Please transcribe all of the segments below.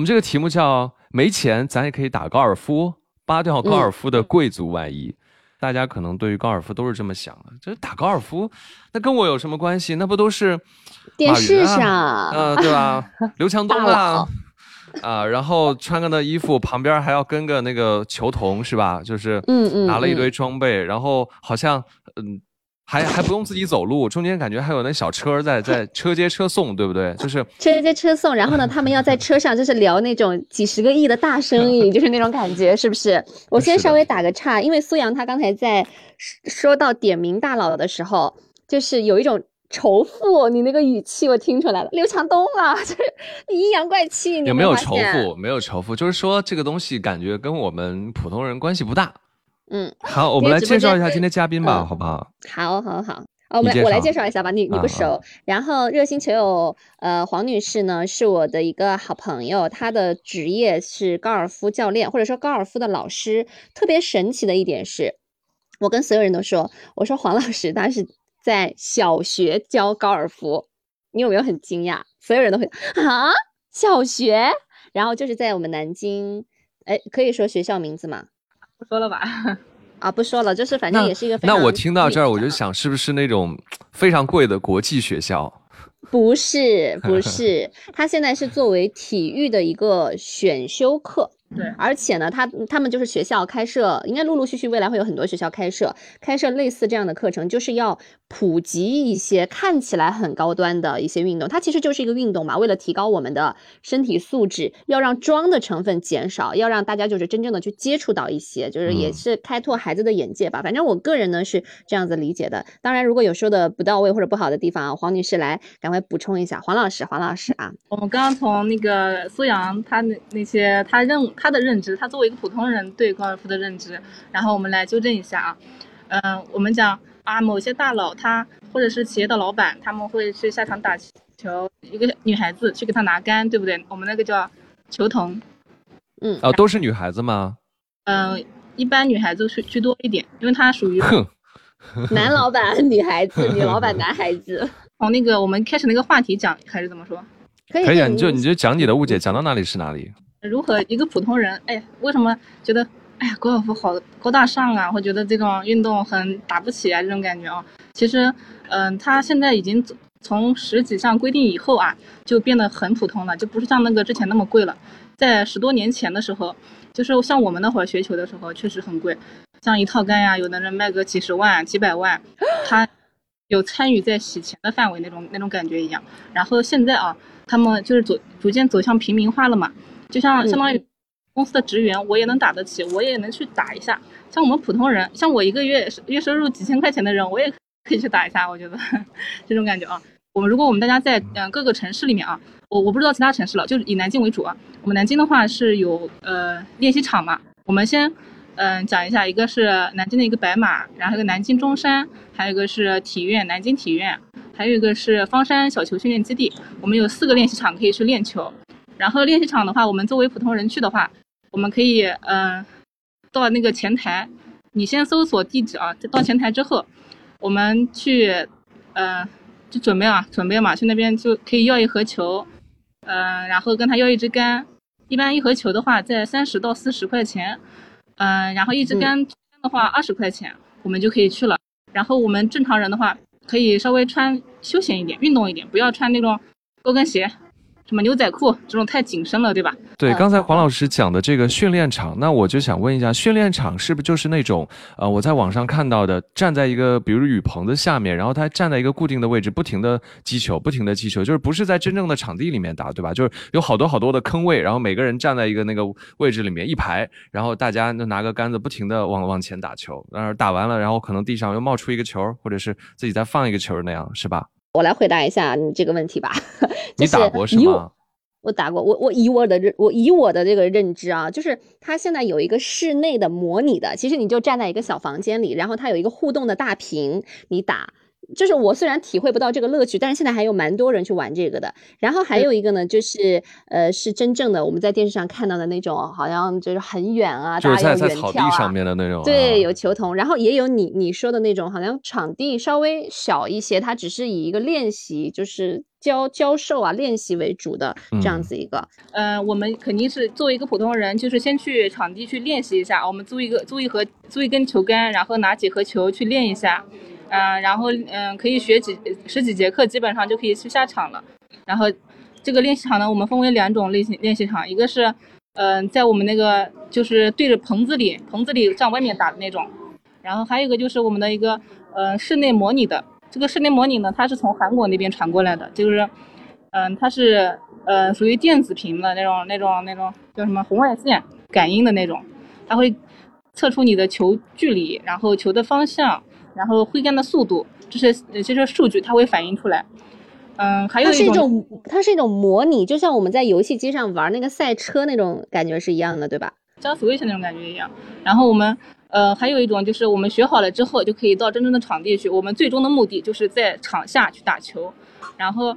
我们这个题目叫没钱，咱也可以打高尔夫，扒掉高尔夫的贵族外衣。大家可能对于高尔夫都是这么想的，就是打高尔夫，那跟我有什么关系？那不都是电视上，嗯，对吧？刘强东啊，啊，然后穿个那衣服，旁边还要跟个那个球童，是吧？就是，嗯嗯，拿了一堆装备，然后好像，嗯。还还不用自己走路，中间感觉还有那小车在在车接车送，对不对？就是车接车送，然后呢，他们要在车上就是聊那种几十个亿的大生意，就是那种感觉，是不是？我先稍微打个岔，因为苏阳他刚才在说到点名大佬的时候，就是有一种仇富，你那个语气我听出来了，刘强东啊，就是你阴阳怪气，有没有仇富？没有仇富，就是说这个东西感觉跟我们普通人关系不大。嗯，好，我们来介绍一下今天嘉宾吧，好不好？好，好，好，我们我来介绍一下吧，你你不熟。然后热心球友，呃，黄女士呢是我的一个好朋友，她的职业是高尔夫教练，或者说高尔夫的老师。特别神奇的一点是，我跟所有人都说，我说黄老师他是在小学教高尔夫，你有没有很惊讶？所有人都会啊，小学，然后就是在我们南京，哎，可以说学校名字吗？不说了吧，啊，不说了，就是反正也是一个。那我听到这儿，我就想，是不是那种非常贵的国际学校？不是，不是，他现在是作为体育的一个选修课。对，而且呢，他他们就是学校开设，应该陆陆续续未来会有很多学校开设开设类似这样的课程，就是要普及一些看起来很高端的一些运动。它其实就是一个运动嘛，为了提高我们的身体素质，要让装的成分减少，要让大家就是真正的去接触到一些，就是也是开拓孩子的眼界吧。反正我个人呢是这样子理解的。当然，如果有说的不到位或者不好的地方啊，黄女士来赶快补充一下。黄老师，黄老师啊，我们刚刚从那个苏阳他那那些他认。他的认知，他作为一个普通人对高尔夫的认知，然后我们来纠正一下啊，嗯，我们讲啊，某些大佬他或者是企业的老板，他们会去下场打球，一个女孩子去给他拿杆，对不对？我们那个叫球童，嗯，啊，都是女孩子吗？嗯，一般女孩子去居多一点，因为他属于 男老板女孩子，女老板男孩子。从那个我们开始那个话题讲，还是怎么说？可以，可以啊，你就你就讲你的误解，讲到哪里是哪里。如何一个普通人，哎，为什么觉得，哎呀，高尔夫好高大上啊？会觉得这种运动很打不起啊？这种感觉啊？其实，嗯，他现在已经从十几项规定以后啊，就变得很普通了，就不是像那个之前那么贵了。在十多年前的时候，就是像我们那会儿学球的时候，确实很贵，像一套杆呀，有的人卖个几十万、几百万，他有参与在洗钱的范围那种那种感觉一样。然后现在啊，他们就是走逐渐走向平民化了嘛。就像相当于公司的职员，我也能打得起，我也能去打一下。像我们普通人，像我一个月月收入几千块钱的人，我也可以去打一下。我觉得这种感觉啊，我们如果我们大家在嗯各个城市里面啊，我我不知道其他城市了，就是以南京为主啊。我们南京的话是有呃练习场嘛。我们先嗯讲一下，一个是南京的一个白马，然后一个南京中山，还有一个是体院南京体院，还有一个是方山小球训练基地。我们有四个练习场可以去练球。然后练习场的话，我们作为普通人去的话，我们可以嗯，到那个前台，你先搜索地址啊，到前台之后，我们去，嗯，就准备啊，准备嘛，去那边就可以要一盒球，嗯，然后跟他要一支杆，一般一盒球的话在三十到四十块钱，嗯，然后一支杆的话二十块钱，我们就可以去了。然后我们正常人的话，可以稍微穿休闲一点，运动一点，不要穿那种高跟鞋。什么牛仔裤这种太紧身了，对吧？对，刚才黄老师讲的这个训练场，那我就想问一下，训练场是不是就是那种呃，我在网上看到的，站在一个比如雨棚的下面，然后他站在一个固定的位置，不停的击球，不停的击球，就是不是在真正的场地里面打，对吧？就是有好多好多的坑位，然后每个人站在一个那个位置里面一排，然后大家就拿个杆子不停的往往前打球，然后打完了，然后可能地上又冒出一个球，或者是自己再放一个球那样，是吧？我来回答一下你这个问题吧。你打过是吗？我打过，我我以我的认，我以我的这个认知啊，就是它现在有一个室内的模拟的，其实你就站在一个小房间里，然后它有一个互动的大屏，你打就是我虽然体会不到这个乐趣，但是现在还有蛮多人去玩这个的。然后还有一个呢，就是呃，是真正的我们在电视上看到的那种，好像就是很远啊，就是大家在在草地要远眺啊上面的那种。啊对，有球童，然后也有你你说的那种，好像场地稍微小一些，它只是以一个练习，就是教教授啊练习为主的这样嗯子一个。嗯，我们肯定是作为一个普通人，就是先去场地去练习一下。我们租一个租一盒租一根球杆，然后拿几盒球去练一下。嗯、然后嗯、可以学几十几节课，基本上就可以去下场了。然后这个练习场呢，我们分为两种类型练习场，一个是嗯、在我们那个就是对着棚子里棚子里向外面打的那种，然后还有一个就是我们的一个呃室内模拟的。这个室内模拟呢，它是从韩国那边传过来的，就是嗯、它是呃属于电子屏的那种那种那种叫什么红外线感应的那种，它会测出你的球距离，然后球的方向，然后挥杆的速度，这些呃这些数据它会反映出来。嗯，还有它是一种种，它是一种模拟，就像我们在游戏机上玩那个赛车那种感觉是一样的，对吧？像 Switch 那种感觉一样。然后我们呃还有一种就是我们学好了之后就可以到真正的场地去。我们最终的目的就是在场下去打球，然后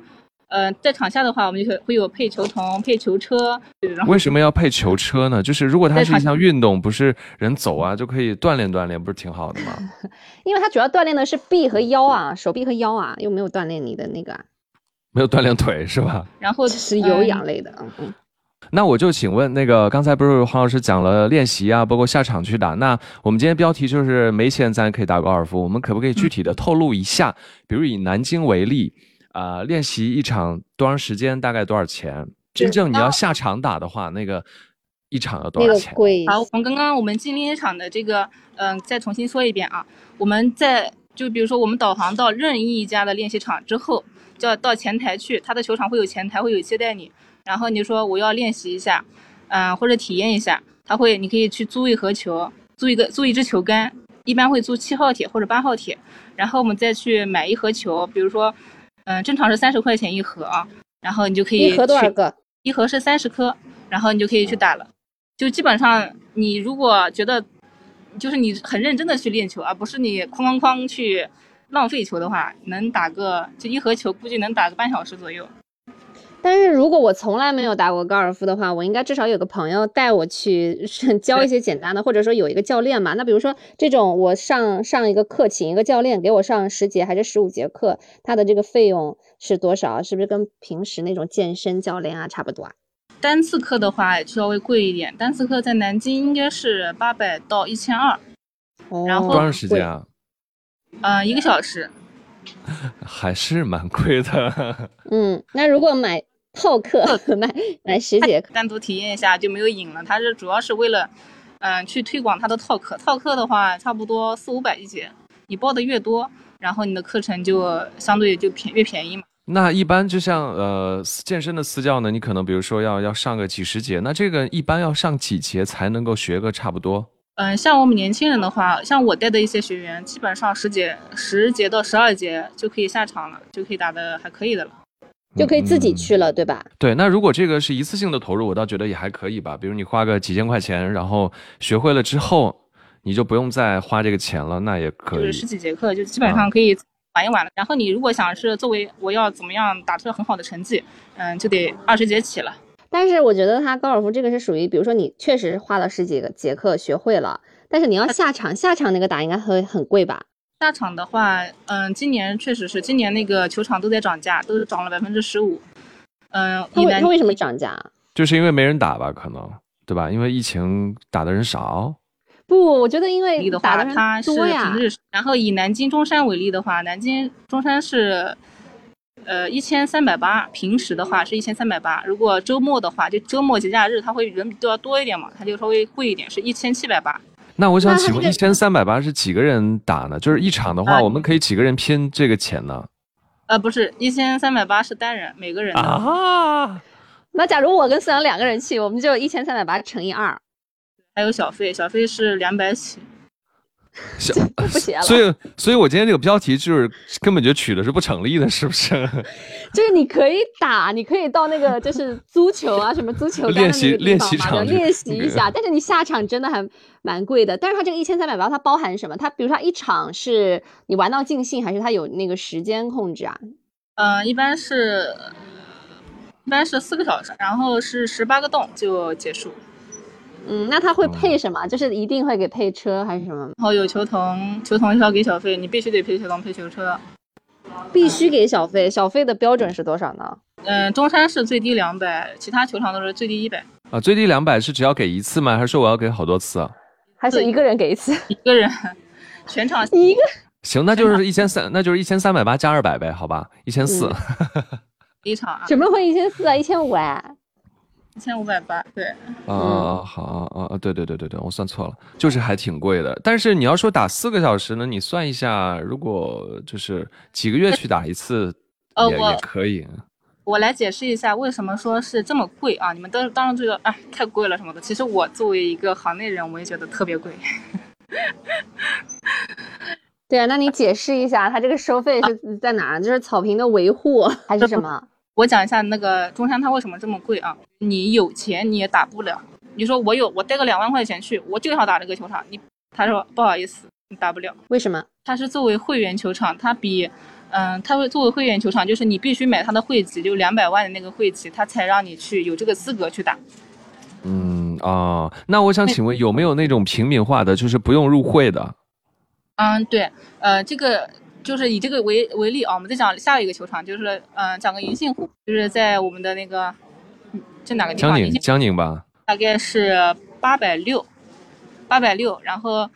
呃在场下的话，我们就会会有配球童、配球车，为什么要配球车呢？就是如果它是一项运动，不是人走啊就可以锻炼锻炼，不是挺好的吗？因为它主要锻炼的是臂和腰啊，手臂和腰啊，又没有锻炼你的那个啊，没有锻炼腿是吧？然后这是有氧嗯类的。嗯嗯。那我就请问，那个刚才不是黄老师讲了练习啊，包括下场去打。那我们今天标题就是没钱咱可以打高尔夫，我们可不可以具体的透露一下？比如以南京为例，啊、练习一场多长时间，大概多少钱？真正你要下场打的话，那个一场要多少钱？个贵，好，我们刚刚我们进练习场的这个，嗯、再重新说一遍啊。我们在就比如说我们导航到任意一家的练习场之后，就要到前台去，他的球场会有前台，会有接待你。然后你说我要练习一下，嗯、或者体验一下，他会你可以去租一盒球，租一个租一支球杆，一般会租七号铁或者八号铁，然后我们再去买一盒球，比如说，嗯、正常是三十块钱一盒啊，然后你就可以一盒多少个？一盒是三十颗，然后你就可以去打了。就基本上，你如果觉得就是你很认真的去练球，而不是你哐哐哐去浪费球的话，能打个就一盒球，估计能打个半小时左右。但是如果我从来没有打过高尔夫的话，我应该至少有个朋友带我去是教一些简单的，或者说有一个教练嘛。那比如说这种，我上上一个课，请一个教练给我上十节还是十五节课，他的这个费用是多少？是不是跟平时那种健身教练啊差不多啊？单次课的话稍微贵一点，单次课在南京应该是八百到一千二，然后哦多长时间啊？嗯，一个小时。还是蛮贵的。嗯，那如果买套课，买买十节课，单独体验一下就没有瘾了。它是主要是为了，嗯、去推广它的套课。套课的话，差不多四五百一节，你报的越多，然后你的课程就相对就便越便宜嘛。那一般就像呃健身的私教呢，你可能比如说要要上个几十节，那这个一般要上几节才能够学个差不多？嗯、像我们年轻人的话，像我带的一些学员，基本上十节、十节到十二节就可以下场了，就可以打的还可以的了。就可以自己嗯去了，对吧？对，那如果这个是一次性的投入，我倒觉得也还可以吧。比如你花个几千块钱，然后学会了之后，你就不用再花这个钱了，那也可以就是。十几节课，就基本上可以玩一玩了。然后你如果想是作为我要怎么样打出很好的成绩，嗯，就得二十节起了。但是我觉得他高尔夫这个是属于，比如说你确实花了十几个节课学会了，但是你要下场，下场那个打应该会很贵吧？下场的话，嗯，今年确实是，今年那个球场都在涨价，都是涨了百分之十五。嗯，它以南为它为什么涨价？就是因为没人打吧，可能对吧？因为疫情打的人少。不，我觉得因为例的话，为打的它是人多呀平。日。然后以南京中山为例的话，南京中山是，呃，一千三百八，平时的话是一千三百八。如果周末的话，就周末节假日，它会人比较多一点嘛，它就稍微贵一点，是一千七百八。那我想请问，一千三百八是几个人打呢？就是一场的话，啊我们可以几个人拼这个钱呢？呃，不是，一千三百八是单人，每个人的。啊，那假如我跟思阳两个人去，我们就一千三百八乘以二。还有小费，小费是两百起。小不写了。所以，所以我今天这个标题就是根本就取的是不成立的，是不是？就是你可以打，你可以到那个就是足球啊，什么足球练习练习场练习一下。但是你下场真的还蛮贵的。但是它这个一千三百八，它包含什么？它比如说它一场是你玩到尽兴，还是它有那个时间控制啊？嗯，一般是，一般是四个小时，然后是十八个洞就结束。嗯，那他会配什么？就是一定会给配车还是什么？然后有球童，球童要给小费，你必须得配球童配球车。必须给小费，小费的标准是多少呢？嗯，中山市最低两百，其他球场都是最低一百。啊，最低两百是只要给一次吗？还是说我要给好多次啊？还是一个人给一次？一个人，全场 一个。行，那就是一千三，那就是一千三百八加二百呗，好吧，一千四。一场啊？怎么会一千四啊？一千五啊？一千五百八，对，啊，好啊啊，对对对对对，我算错了，就是还挺贵的。但是你要说打四个小时呢，你算一下，如果就是几个月去打一次，也也可以。我来解释一下为什么说是这么贵啊？你们都当然觉得哎太贵了什么的，其实我作为一个行内人，我也觉得特别贵。对啊，那你解释一下，它这个收费是在哪？就是草坪的维护还是什么？我讲一下那个中山它为什么这么贵啊？你有钱你也打不了。你说我有，我带个两万块钱去，我就想打这个球场。你他说不好意思，你打不了。为什么？它是作为会员球场，它比嗯，它会作为会员球场，就是你必须买它的会籍，就两百万的那个会籍，它才让你去有这个资格去打。嗯啊，那我想请问有没有那种平民化的，就是不用入会的？嗯，对，呃，这个。就是以这个为为例啊，我们再讲下一个球场，就是嗯，讲个银杏湖，就是在我们的那个，这哪个地方？江宁，江宁吧。大概是八百六，八百六。然后，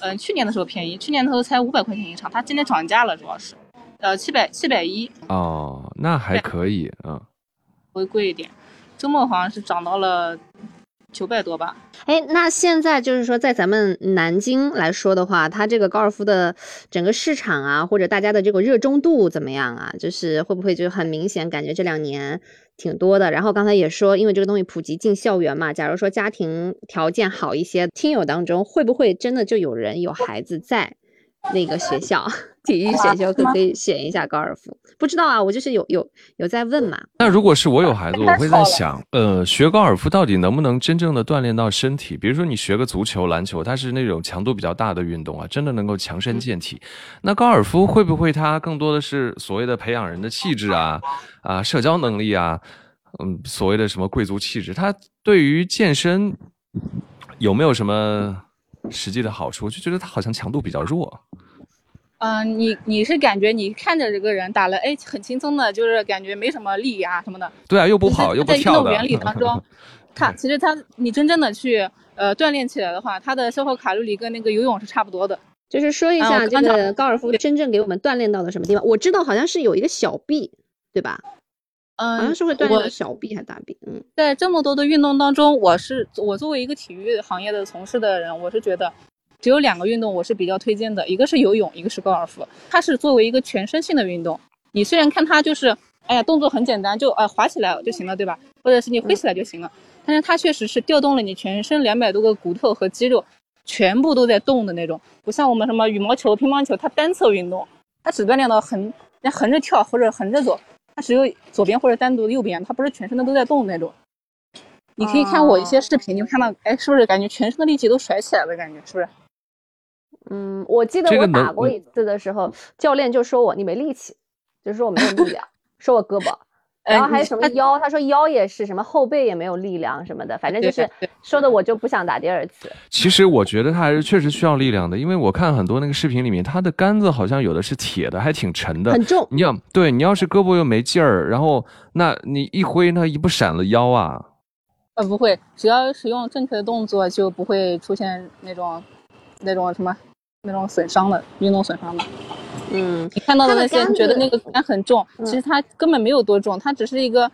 嗯，去年的时候便宜，去年的时候才五百块钱一场，它今年涨价了，主要是，呃，七百七百一。哦，那还可以，嗯。会贵一点，周末好像是涨到了。九百多吧，哎，那现在就是说，在咱们南京来说的话，它这个高尔夫的整个市场啊，或者大家的这个热衷度怎么样啊？就是会不会就很明显感觉这两年挺多的？然后刚才也说，因为这个东西普及进校园嘛，假如说家庭条件好一些，听友当中会不会真的就有人有孩子在？那个学校体育选修课可以选一下高尔夫，不知道啊，我就是有有有在问嘛。那如果是我有孩子，我会在想，呃，学高尔夫到底能不能真正的锻炼到身体？比如说你学个足球、篮球，它是那种强度比较大的运动啊，真的能够强身健体。那高尔夫会不会它更多的是所谓的培养人的气质啊啊，社交能力啊，嗯，所谓的什么贵族气质？它对于健身有没有什么？实际的好处就觉得他好像强度比较弱。嗯，你你是感觉你看着这个人打了，哎，很轻松的，就是感觉没什么力啊什么的。对啊，又不跑又不跳的。在运动原理当中，他 其实他你真正的去呃锻炼起来的话，他的消耗卡路里跟那个游泳是差不多的。就是说一下这个高尔夫真正给我们锻炼到了什么地方？我知道好像是有一个小臂，对吧？嗯，好像是会锻炼小臂还是大臂？嗯，在这么多的运动当中，我是我作为一个体育行业的从事的人，我是觉得只有两个运动我是比较推荐的，一个是游泳，一个是高尔夫。它是作为一个全身性的运动，你虽然看它就是，哎呀，动作很简单，就呃滑起来就行了，对吧？或者是你挥起来就行了，但是它确实是调动了你全身两百多个骨头和肌肉，全部都在动的那种，不像我们什么羽毛球、乒乓球，它单侧运动，它只锻炼到横，横着跳或者横着走。它只有左边或者单独的右边，它不是全身的都在动那种。你可以看我一些视频，你会看到，哎，是不是感觉全身的力气都甩起来了？感觉是不是？嗯，我记得我打过一次的时候，教练就说我你没力气，就说我没有力量，说我胳膊。然后还有什么腰？他说腰也是什么后背也没有力量什么的，反正就是说的我就不想打第二次。其实我觉得他还是确实需要力量的，因为我看很多那个视频里面，他的杆子好像有的是铁的，还挺沉的，很重。你要对你要是胳膊又没劲儿，然后那你一挥，那一不闪了腰啊？呃，不会，只要使用正确的动作，就不会出现那种那种什么那种损伤的运动损伤的。嗯，你看到的那些你觉得那个杆很重，其实它根本没有多重，它只是一个，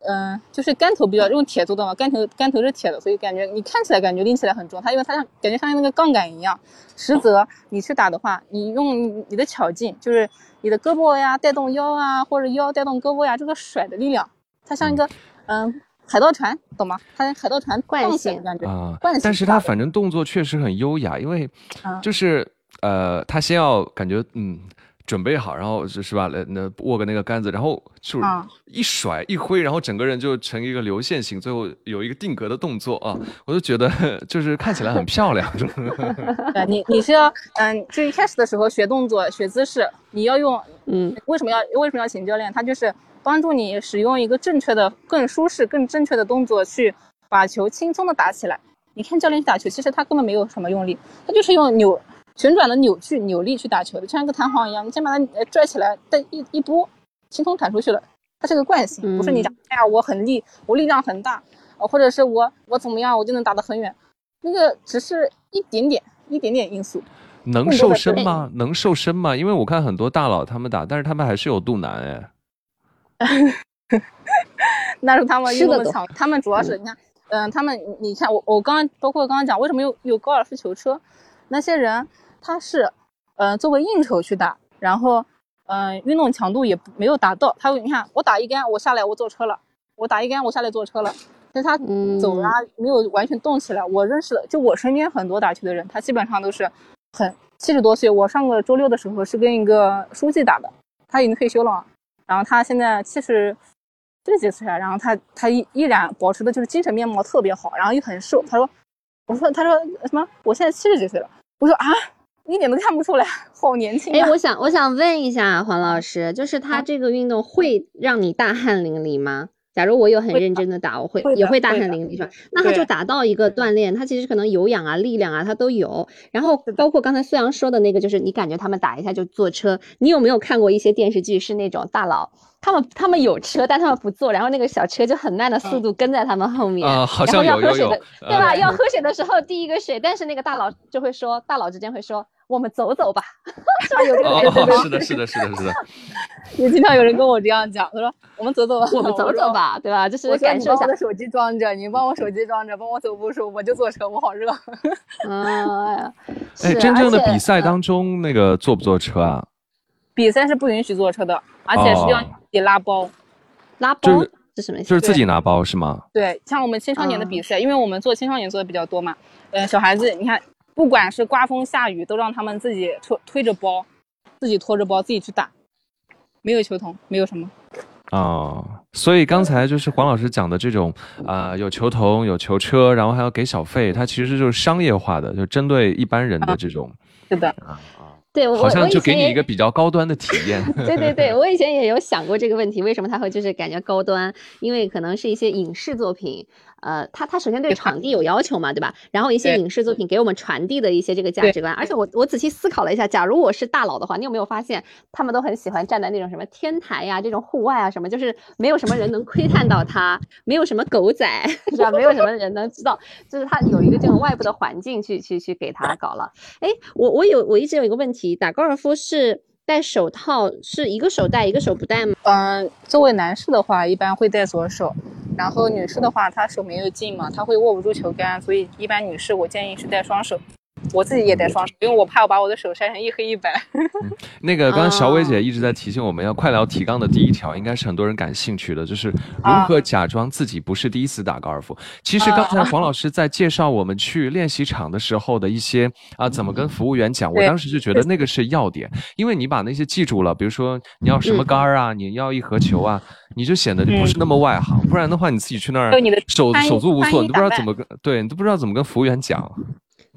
嗯，就是杆头比较用铁做的嘛，杆头杆头是铁的，所以感觉你看起来感觉拎起来很重，它因为它像感觉像那个杠杆一样，实则你去打的话，你用你的巧劲，就是你的胳膊呀带动腰啊，或者腰带动胳膊呀，这个甩的力量，它像一个，嗯，海盗船，懂吗？它海盗船惯性感觉。啊惯性，但是它反正动作确实很优雅，因为嗯就是呃，他先要感觉嗯准备好，然后是是吧？那那握个那个杆子，然后就是一甩一挥，然后整个人就成一个流线型，最后有一个定格的动作啊，我就觉得 就是看起来很漂亮。对你你是要嗯，就一开始的时候学动作、学姿势，你要用嗯为什么要为什么要请教练？他就是帮助你使用一个正确的、更舒适、更正确的动作去把球轻松的打起来。你看教练去打球，其实他根本没有什么用力，他就是用扭旋转的扭矩、扭力去打球的，就像一个弹簧一样，你先把它呃拽起来，再一一拨，轻松弹出去了。它是个惯性，不是你讲，哎呀，我很力，我力量很大，呃，或者是我我怎么样，我就能打得很远，那个只是一点点一点点因素。能瘦身吗？能瘦身吗？因为我看很多大佬他们打，但是他们还是有肚腩哎。那是他们运动的强，他们主要是你看，嗯、他们你看我我刚刚包括刚刚讲为什么有有高尔夫球车，那些人他是，呃作为应酬去打，然后嗯、呃运动强度也没有达到，他会你看我打一杆我下来我坐车了，我打一杆我下来坐车了，但他嗯走啊没有完全动起来。我认识的就我身边很多打球的人，他基本上都是很七十多岁。我上个周六的时候是跟一个书记打的，他已经退休了，然后他现在七十。这几岁啊，然后他他依依然保持的就是精神面貌特别好，然后又很瘦。他说，我说他说什么？我现在七十几岁了。我说啊，一点都看不出来，好年轻哎，啊！我想我想问一下黄老师，就是他啊这个运动会让你大汗淋漓吗？假如我有很认真的打，我会会也会大汗淋漓是吧？那他就达到一个锻炼，他其实可能有氧啊、力量啊，他都有。然后包括刚才苏阳说的那个，就是你感觉他们打一下就坐车，你有没有看过一些电视剧是那种大佬？他们他们有车，但他们不坐，然后那个小车就很慢的速度跟在他们后面，啊好然后像有有有要喝水的，对吧？呃要喝水的时候递一个水，但是那个大佬就会说，大佬之间会说，我们走走吧，是吧？有这个哦感觉？是的，是的，是的，是的。也经常有人跟我这样讲，他说我们走走吧，我们走走。吧，对吧？就是我感受一下我的，手机装着，你帮我手机装着，帮我走步数，我就坐车，我好热。嗯，哎，哎，真正的比赛嗯当中，那个坐不坐车啊？比赛是不允许坐车的，而且是要哦自己拉包。拉包就是是什么意思？就是自己拿包是吗？对，像我们青少年的啊比赛，因为我们做青少年做的比较多嘛，呃，小孩子你看，不管是刮风下雨，都让他们自己推推着包，自己拖着包自己去打，没有球童，没有什么。哦，所以刚才就是黄老师讲的这种啊、有球童、有球车，然后还要给小费，它其实就是商业化的，就针对一般人的这种，是的，对，我我好像就给你一个比较高端的体验。对对对，我以前也有想过这个问题，为什么他会就是感觉高端？因为可能是一些影视作品，呃，他他首先对场地有要求嘛，对吧？然后一些影视作品给我们传递的一些这个价值观，而且我我仔细思考了一下，假如我是大佬的话，你有没有发现他们都很喜欢站在那种什么天台呀、这种户外啊什么，就是没有什么人能窥探到他，没有什么狗仔 是吧？没有什么人能知道，就是他有一个这种外部的环境去去去给他搞了。哎，我我有我一直有一个问题，打高尔夫是戴手套，是一个手戴一个手不戴吗？嗯，作为男士的话，一般会戴左手，然后女士的话，她手没有劲嘛，她会握不住球杆，所以一般女士我建议是戴双手。我自己也戴双手，因为我怕我把我的手晒成一黑一白。那个刚刚小伟姐哦一直在提醒我们要快聊提纲的第一条，应该是很多人感兴趣的，就是如啊何假装自己不是第一次打高尔夫。其实刚才黄老师在介绍我们去练习场的时候的一些啊，怎么跟服务员讲，我当时就觉得那个是要点，因为你把那些记住了，比如说你要什么嗯杆儿啊，你要一盒球啊，你就显得不是那么外行，不然的话你自己去那儿手手足无措，你都不知道怎么跟对你都不知道怎么跟服务员讲。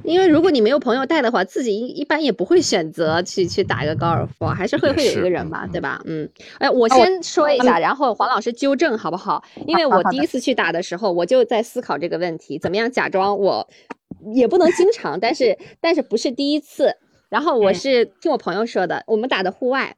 因为如果你没有朋友带的话，自己一一般也不会选择去去打一个高尔夫，还是会会有一个人吧，嗯对吧？嗯，哎，我先说一下，然后黄老师纠正好不好？因为我第一次去打的时候，我就在思考这个问题，怎么样假装我也不能经常，但是但是不是第一次。然后我嗯是听我朋友说的，我们打的户外，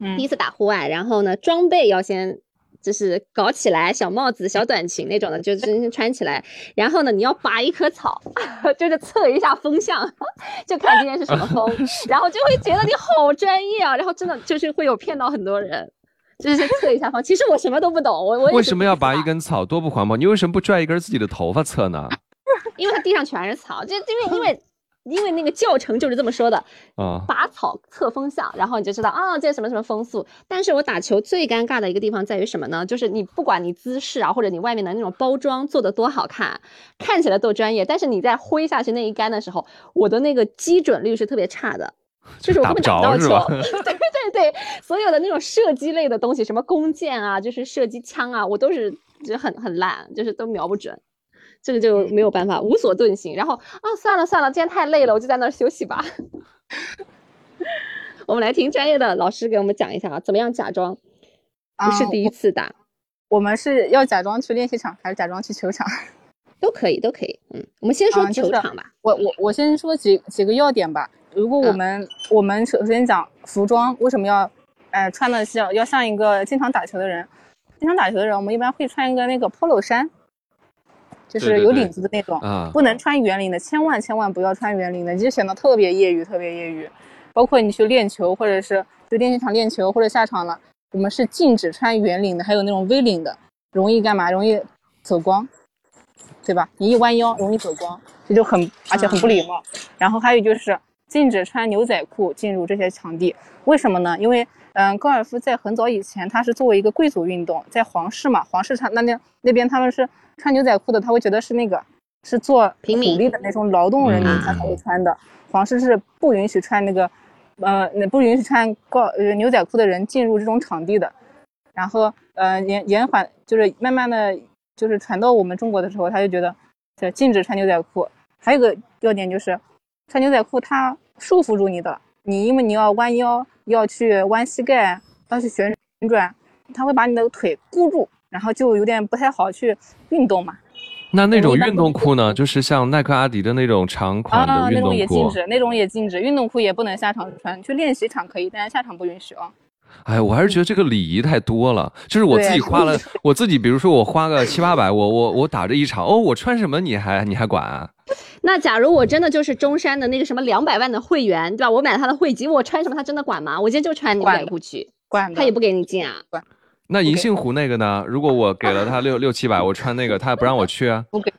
嗯第一次打户外，然后呢，装备要先就是搞起来，小帽子、小短裙那种的，就是穿起来。然后呢，你要拔一棵草，就是测一下风向，就看今天是什么风，然后就会觉得你好专业啊。然后真的就是会有骗到很多人，就是测一下风。其实我什么都不懂，我我为什么要拔一？根草？多不环保！你为什么不拽一根自己的头发测呢？因为它地上全是草，就因为因为因为那个教程就是这么说的，啊，拔草测风向，然后你就知道啊，这什么什么风速。但是我打球最尴尬的一个地方在于什么呢？就是你不管你姿势啊，或者你外面的那种包装做的多好看，看起来多专业，但是你在挥下去那一杆的时候，我的那个基准率是特别差的，就是我根本打不到球。对对对，所有的那种射击类的东西，什么弓箭啊，就是射击枪啊，我都是就很很烂，就是都瞄不准。这个就没有办法，无所遁形。然后啊，算了算了，今天太累了，我就在那儿休息吧。我们来听专业的老师给我们讲一下啊，怎么样假装不是第一次打？我们是要假装去练习场，还是假装去球场？都可以，都可以。嗯，我们先说球场吧。我我我先说几几个要点吧。如果我们我们首先讲服装，为什么要呃穿的像要像一个经常打球的人？经常打球的人，我们一般会穿一个那个 polo 衫。就是有领子的那种，不能穿圆领的，千万千万不要穿圆领的，你就显得特别业余，特别业余。包括你去练球，或者是去练习场练球，或者下场了，我们是禁止穿圆领的，还有那种 V 领的，容易干嘛？容易走光，对吧？你一弯腰容易走光，这就很而且很不礼貌。然后还有就是禁止穿牛仔裤进入这些场地，为什么呢？因为嗯，高尔夫在很早以前，它是作为一个贵族运动，在皇室嘛，皇室场那那那边他们是。穿牛仔裤的他会觉得是那个是做苦力的那种劳动人民才会穿的，皇室是不允许穿那个，呃，不允许穿高呃牛仔裤的人进入这种场地的。然后呃延延缓就是慢慢的就是传到我们中国的时候，他就觉得就禁止穿牛仔裤。还有个要点就是穿牛仔裤它束缚住你的，你因为你要弯腰要去弯膝盖要去旋转，它会把你的腿箍住。然后就有点不太好去运动嘛。那那种运动裤呢？就是像耐克、阿迪的那种长款的运动裤。那种也禁止，那种也禁止。运动裤也不能下场穿，去练习场可以，但是下场不允许啊。哎，我还是觉得这个礼仪太多了。就是我自己花了，我自己比如说我花个七八百，我我我打这一场，哦，我穿什么你还你还管啊？那假如我真的就是中山的那个什么两百万的会员，对吧？我买他的会籍，我穿什么他真的管吗？我今天就穿牛仔裤去，管他也不给你进啊。管。那银杏湖那个呢？如果我给了他六六七百，我穿那个，他不让我去啊？不给，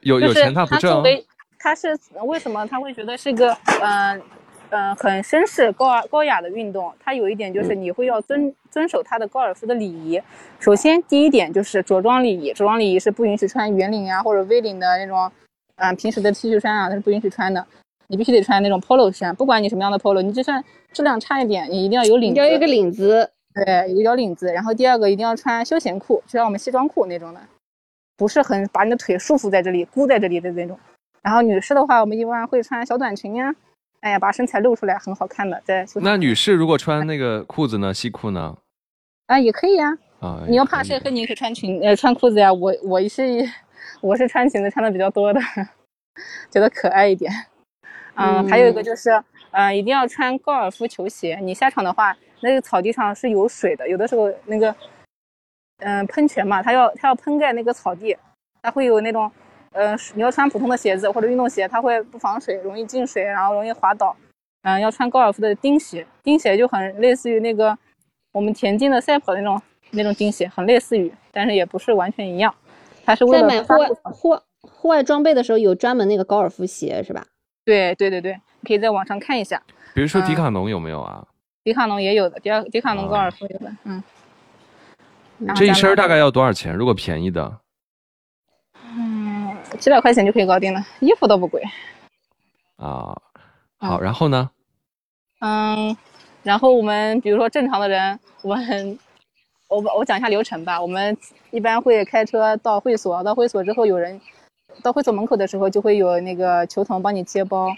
有有钱他不挣。他是为什么他会觉得是个嗯嗯很绅士高高雅的运动？他有一点就是你会要遵遵守他的高尔夫的礼仪。首先第一点就是着装礼仪，着装礼仪是不允许穿圆领啊或者 V 领的那种，嗯平时的 T 恤衫啊，它是不允许穿的。你必须得穿那种 Polo 衫，不管你什么样的 Polo，你就算质量差一点，你一定要有领子。要一个领子。对，有个小领子，然后第二个一定要穿休闲裤，就像我们西装裤那种的，不是很把你的腿束缚在这里、箍在这里的那种。然后女士的话，我们一般会穿小短裙呀，哎呀，把身材露出来，很好看的。在那女士如果穿那个裤子呢，西裤呢？啊，也可以呀。啊，你要怕晒黑，你可以穿裙呃穿裤子呀。我我是我是穿裙子穿的比较多的，觉得可爱一点。嗯，还有一个就是，嗯，一定要穿高尔夫球鞋。你下场的话。那个草地上是有水的，有的时候那个，嗯，喷泉嘛，它要它要喷盖那个草地，它会有那种，呃，你要穿普通的鞋子或者运动鞋，它会不防水，容易进水，然后容易滑倒。嗯，要穿高尔夫的钉鞋，钉鞋就很类似于那个我们田径的赛跑那种那种钉鞋，很类似于，但是也不是完全一样。它是为了在买户外户户外装备的时候有专门那个高尔夫鞋是吧？对对对对，可以在网上看一下。比如说迪卡侬有没有啊？迪卡侬也有的，迪迪卡侬高尔夫有的，嗯。这一身大概要多少钱？如果便宜的，嗯，几百块钱就可以搞定了。衣服都不贵。啊，好，然后呢？嗯，然后我们比如说正常的人，我们我我讲一下流程吧。我们一般会开车到会所，到会所之后有人到会所门口的时候，就会有那个球童帮你接包。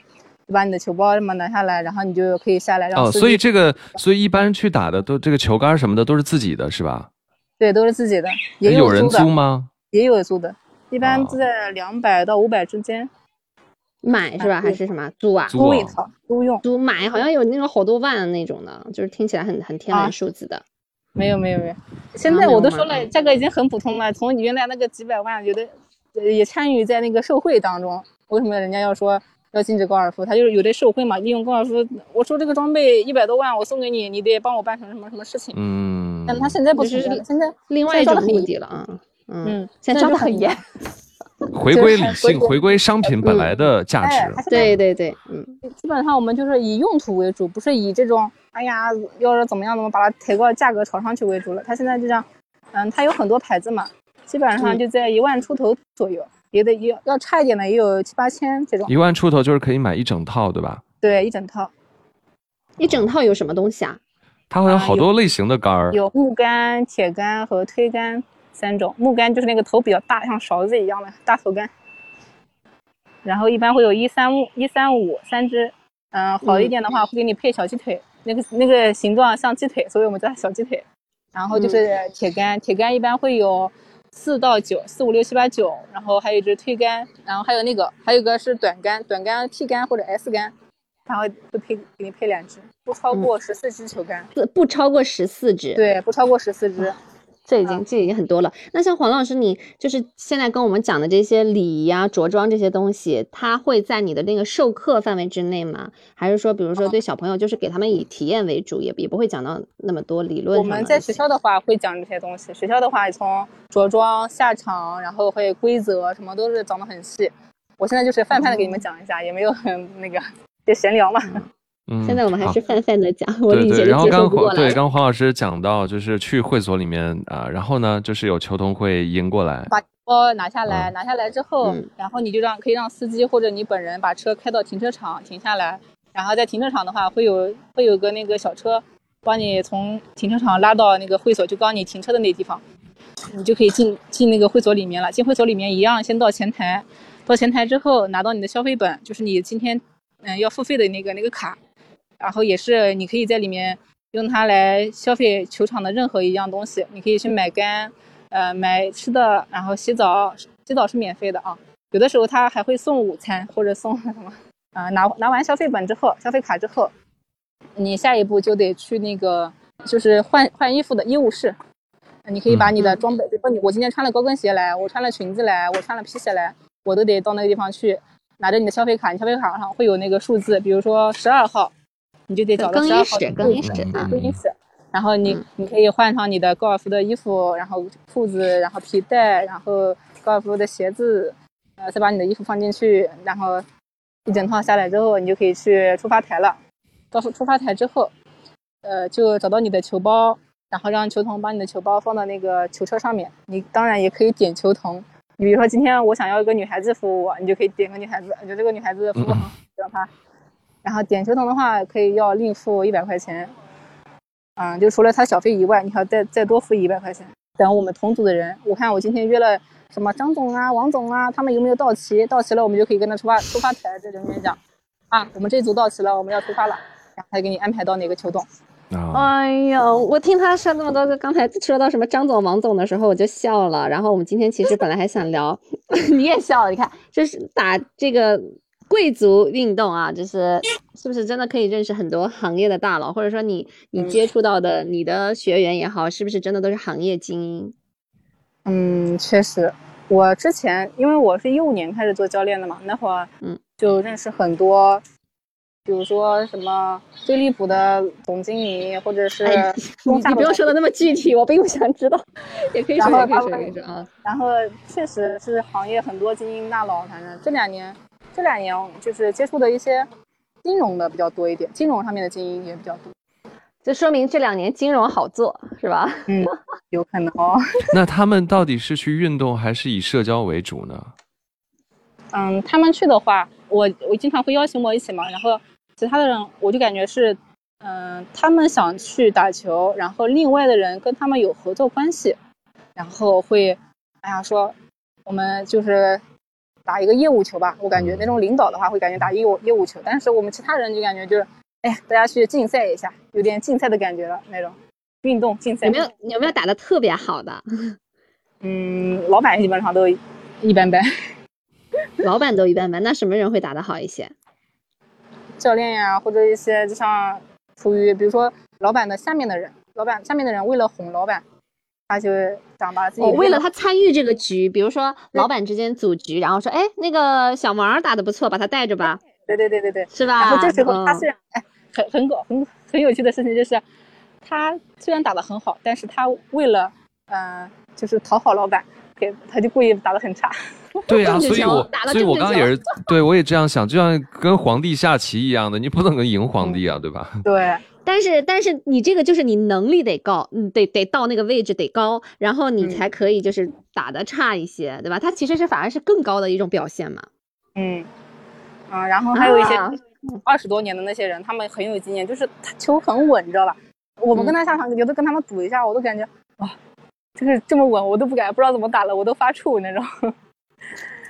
就把你的球包什么拿下来，然后你就可以下来。哦，所以这个，所以一般去打的都这个球杆什么的都是自己的，是吧？对，都是自己的。也有人租吗？也有租的，一般在两百到五百之间。买是吧？还是什么租啊？租一套，租用。租买好像有那种好多万的那种的，就是听起来很很天文数字的。没有没有没有，现在我都说了，价格已经很普通了。从原来那个几百万，有的也参与在那个受贿当中。为什么人家要说？要禁止高尔夫，他就是有的受贿嘛，利用高尔夫。我说这个装备一百多万，我送给你，你得帮我办成什么什么事情。嗯，但他现在不是，现在另外一种目的了啊。嗯，现在抓的很严。回归理性，回回归商品本来的价哎，值对对对，嗯，基本上我们就是以用途为主，不是以这种哎呀，要是怎么样怎么把它抬高价格炒上去为主了。它现在就这样，嗯，它有很多牌子嘛，基本上嗯就在一万出头左右，有的也要差一点的也有七八千这种一。万出头就是可以买一整套，对吧？对，一整套一整套有什么东西啊？它会有啊好多类型的杆儿。有木杆、铁杆和推杆三种。木杆就是那个头比较大，像勺子一样的大头杆。然后一般会有一三五、一三五三只，嗯，好一点的话会给你配小鸡腿，那个那个形状像鸡腿，所以我们叫它小鸡腿。然后就是铁杆，铁杆一般会有四到九，四五六七八九，然后还有一只推杆，然后还有那个，还有一个是短杆，短杆 T 杆或者 S 杆，然后会配给你配两只，不超过十四支球杆。不不超过十四只。对，不超过十四支。这已经这已经很多了。那像黄老师，你就是现在跟我们讲的这些礼仪啊、着装这些东西，它会在你的那个授课范围之内吗？还是说，比如说对小朋友，就是给他们以体验为主，也也不会讲到那么多理论我们在学校的话会讲这些东西，学校的话从着装、下场，然后会规则什么都是讲得很细。我现在就是泛泛的给你们讲一下，也没有很那个，就闲聊嘛。嗯，现在我们还是泛泛的讲，我理对对，然后解接受刚黄对不过来。刚黄老师讲到，就是去会所里面啊、然后呢，就是有球童会迎过来，把包拿下来，嗯拿下来之后，嗯然后你就让可以让司机或者你本人把车开到停车场停下来，然后在停车场的话会有会有个那个小车，帮你从停车场拉到那个会所，就刚刚你停车的那地方，你就可以进进那个会所里面了。进会所里面一样，先到前台，到前台之后拿到你的消费本，就是你今天嗯要付费的那个那个卡，然后也是你可以在里面用它来消费球场的任何一样东西，你可以去买杆。呃，买吃的，然后洗澡，洗澡是免费的啊。有的时候他还会送午餐或者送什么，啊、拿拿完消费本之后，消费卡之后，你下一步就得去那个就是换换衣服的医务室，呃你可以把你的装备，比如说你我今天穿了高跟鞋来，我穿了裙子来，我穿了皮鞋来，我都得到那个地方去，拿着你的消费卡，你消费卡上会有那个数字，比如说十二号，你就得找到更衣室更衣室更衣室。然后你你可以换上你的高尔夫的衣服，然后裤子，然后皮带，然后高尔夫的鞋子，呃，再把你的衣服放进去，然后一整套下来之后，你就可以去出发台了。到出出发台之后，呃，就找到你的球包，然后让球童把你的球包放到那个球车上面。你当然也可以点球童，你比如说今天我想要一个女孩子服务我，你就可以点个女孩子，你觉得这个女孩子服务很好，让她。然后点球童的话，可以要另付一百块钱。嗯，就除了他小费以外，你还要再再多付一百块钱。等我们同组的人，我看我今天约了什么张总啊、王总啊，他们有没有到齐？到齐了，我们就可以跟他出发出发台这里面讲，啊，我们这组到齐了，我们要出发了，然后他给你安排到哪个球洞。啊，哎呦，我听他说那么多个，刚才说到什么张总、王总的时候，我就笑了。然后我们今天其实本来还想聊，你也笑了。你看，就是打这个贵族运动啊，就是是不是真的可以认识很多行业的大佬，或者说你你接触到的你的学员也好，是不是真的都是行业精英？嗯，确实，我之前因为我是一五年开始做教练的嘛，那会儿嗯就认识很多，比如说什么飞利浦的总经理，或者是哎，你不用说的那么具体，我并不想知道，也可以说，也可以说，可以说啊。然后确实是行业很多精英大佬，反正这两年这两年就是接触的一些金融的比较多一点，金融上面的精英也比较多。这说明这两年金融好做，是吧？嗯，有可能哦。那他们到底是去运动还是以社交为主呢？嗯，他们去的话，我我经常会邀请我一起嘛，然后其他的人我就感觉是，嗯，他们想去打球，然后另外的人跟他们有合作关系，然后会，哎呀说，我们就是打一个业务球吧，我感觉那种领导的话会感觉打业务业务球，但是我们其他人就感觉就是，哎呀，大家去竞赛一下，有点竞赛的感觉了那种，运动竞赛。有没有有没有打的特别好的？嗯，老板基本上都一般般。老板都一般般，那什么人会打的好一些？教练呀，或者一些就像处于比如说老板的下面的人，老板下面的人为了哄老板，他就想把自己哦，为了他参与这个局，比如说老板之间组局，然后说，哎，那个小王打的不错，把他带着吧，对对对对对，是吧？然后这时候他嗯虽然哎很很搞很很有趣的事情就是，他虽然打的很好，但是他为了呃就是讨好老板，给他就故意打的很差。对呀、所以我所以我刚刚也是，对我也这样想，就像跟皇帝下棋一样的，你不能赢皇帝啊，对吧？对，但是但是你这个就是你能力得高，嗯，得得到那个位置得高，然后你嗯才可以就是打的差一些，对吧？它其实是反而是更高的一种表现嘛。嗯，啊，然后还有一些啊二十多年的那些人，他们很有经验，就是他球很稳，你知道吧？我们跟他下场，有的跟他们赌一下，我都感觉哇，这个这么稳，我都不敢，不知道怎么打了，我都发怵那种。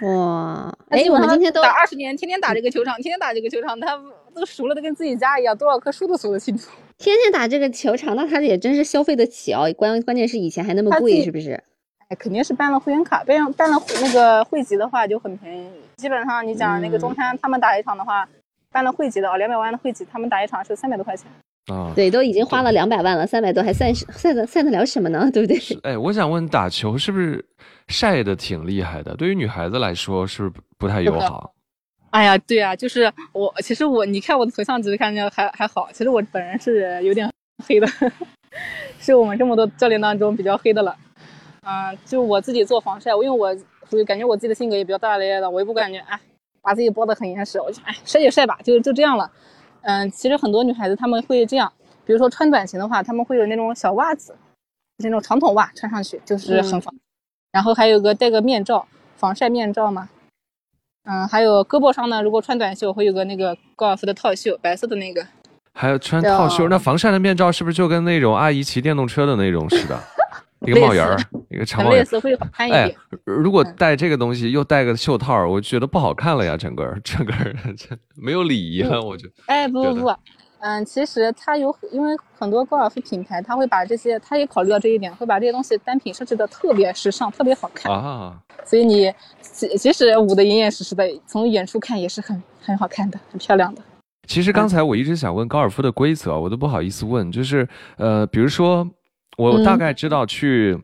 哇，哎，我们今天都打二十年，天天打这个球场，天天打这个球场，他都熟了，都跟自己家一样，多少棵树都数得清楚。天天打这个球场，那他也真是消费得起哦。关关键是以前还那么贵，是不是？哎，肯定是办了会员卡，办办了那个会籍的话就很便宜。基本上你讲那个嗯中山他们打一场的话，办了会籍的哦，两百万的会籍，他们打一场是三百多块钱。啊，对，都已经花了两百万了，三百多还算是算得算得了什么呢？对不对？是哎，我想问，打球是不是晒的挺厉害的？对于女孩子来说，是不是不太友好？哎呀，对啊，就是我，其实我，你看我的头像，只是看着还还好，其实我本人是有点黑的，是我们这么多教练当中比较黑的了。嗯，就我自己做防晒，因为我属于感觉我自己的性格也比较大咧咧的，我也不感觉哎，把自己包得很严实，我就哎晒就晒吧，就就这样了。嗯，其实很多女孩子她们会这样，比如说穿短裙的话，她们会有那种小袜子，就是那种长筒袜穿上去，就是很防。然后还有个戴个面罩，防晒面罩嘛。嗯，还有胳膊上呢，如果穿短袖会有个那个高尔夫的套袖，白色的那个。还有穿套袖，哦那防晒的面罩是不是就跟那种阿姨骑电动车的那种似的？一个帽檐儿，一个长帽檐儿。很类似，会好看一哎。，如果戴这个东西又戴个袖套，我觉得不好看了呀，整个儿整个儿 这没有礼仪了，我觉得。哎，不不不，嗯，其实它有，因为很多高尔夫品牌，它会把这些，它也考虑到这一点，会把这些东西单品设计的特别时尚，特别好看。啊，所以你即即使舞的严严实实的，从远处看也是很很好看的，很漂亮的。其实刚才我一直想问高尔夫的规则，我都不好意思问，就是呃，比如说我大嗯概知道去